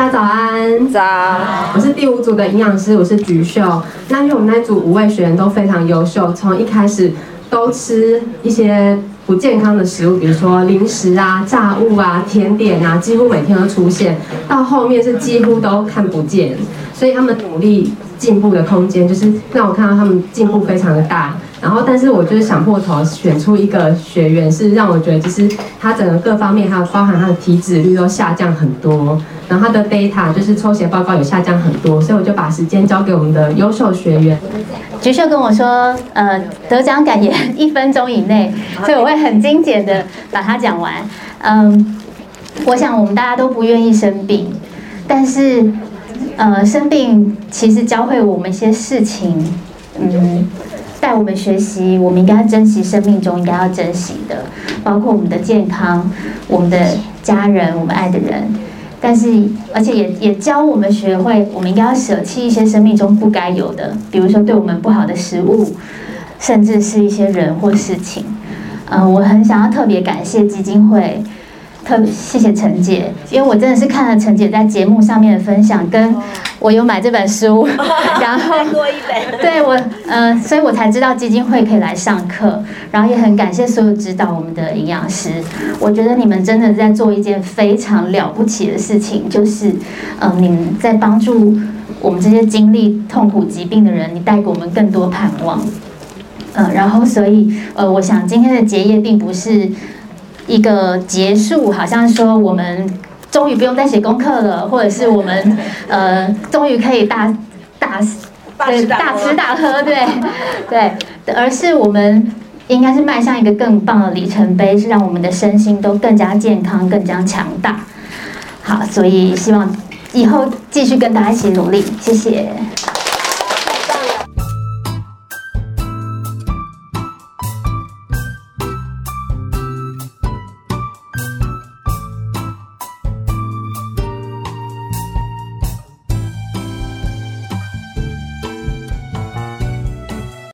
大家早安，早，我是第五组的营养师，我是菊秀。那因为我们那组五位学员都非常优秀，从一开始都吃一些不健康的食物，比如说零食啊、炸物啊、甜点啊，几乎每天都出现，到后面是几乎都看不见，所以他们努力进步的空间，就是让我看到他们进步非常的大。然后，但是我就是想破头选出一个学员，是让我觉得就是他整个各方面，还有包含他的体脂率都下降很多，然后他的贝塔就是抽血报告有下降很多，所以我就把时间交给我们的优秀学员。菊秀跟我说，呃，得奖感言一分钟以内，所以我会很精简的把它讲完。嗯，我想我们大家都不愿意生病，但是，呃，生病其实教会我们一些事情，嗯。带我们学习，我们应该珍惜生命中应该要珍惜的，包括我们的健康、我们的家人、我们爱的人。但是，而且也也教我们学会，我们应该要舍弃一些生命中不该有的，比如说对我们不好的食物，甚至是一些人或事情。嗯，我很想要特别感谢基金会。特谢谢陈姐，因为我真的是看了陈姐在节目上面的分享，跟我有买这本书，然后多一本，对我，呃，所以我才知道基金会可以来上课，然后也很感谢所有指导我们的营养师，我觉得你们真的在做一件非常了不起的事情，就是，嗯，你们在帮助我们这些经历痛苦疾病的人，你带给我们更多盼望，嗯，然后所以，呃，我想今天的结业并不是。一个结束，好像说我们终于不用再写功课了，或者是我们呃终于可以大大对大吃大喝，对 对，而是我们应该是迈向一个更棒的里程碑，是让我们的身心都更加健康、更加强大。好，所以希望以后继续跟大家一起努力，谢谢。